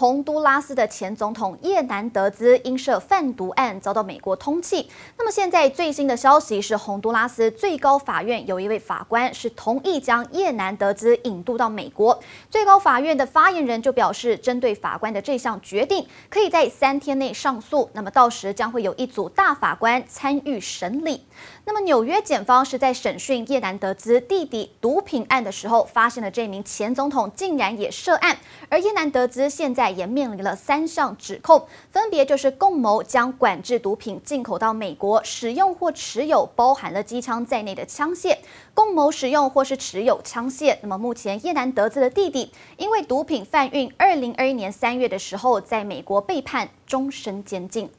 洪都拉斯的前总统叶南德兹因涉贩毒案遭到美国通缉。那么现在最新的消息是，洪都拉斯最高法院有一位法官是同意将叶南德兹引渡到美国。最高法院的发言人就表示，针对法官的这项决定，可以在三天内上诉。那么到时将会有一组大法官参与审理。那么纽约检方是在审讯叶南德兹弟弟毒品案的时候，发现了这名前总统竟然也涉案，而叶南德兹现在。也面临了三项指控，分别就是共谋将管制毒品进口到美国，使用或持有包含了机枪在内的枪械，共谋使用或是持有枪械。那么目前叶南德子的弟弟因为毒品贩运，二零二一年三月的时候在美国被判终身监禁。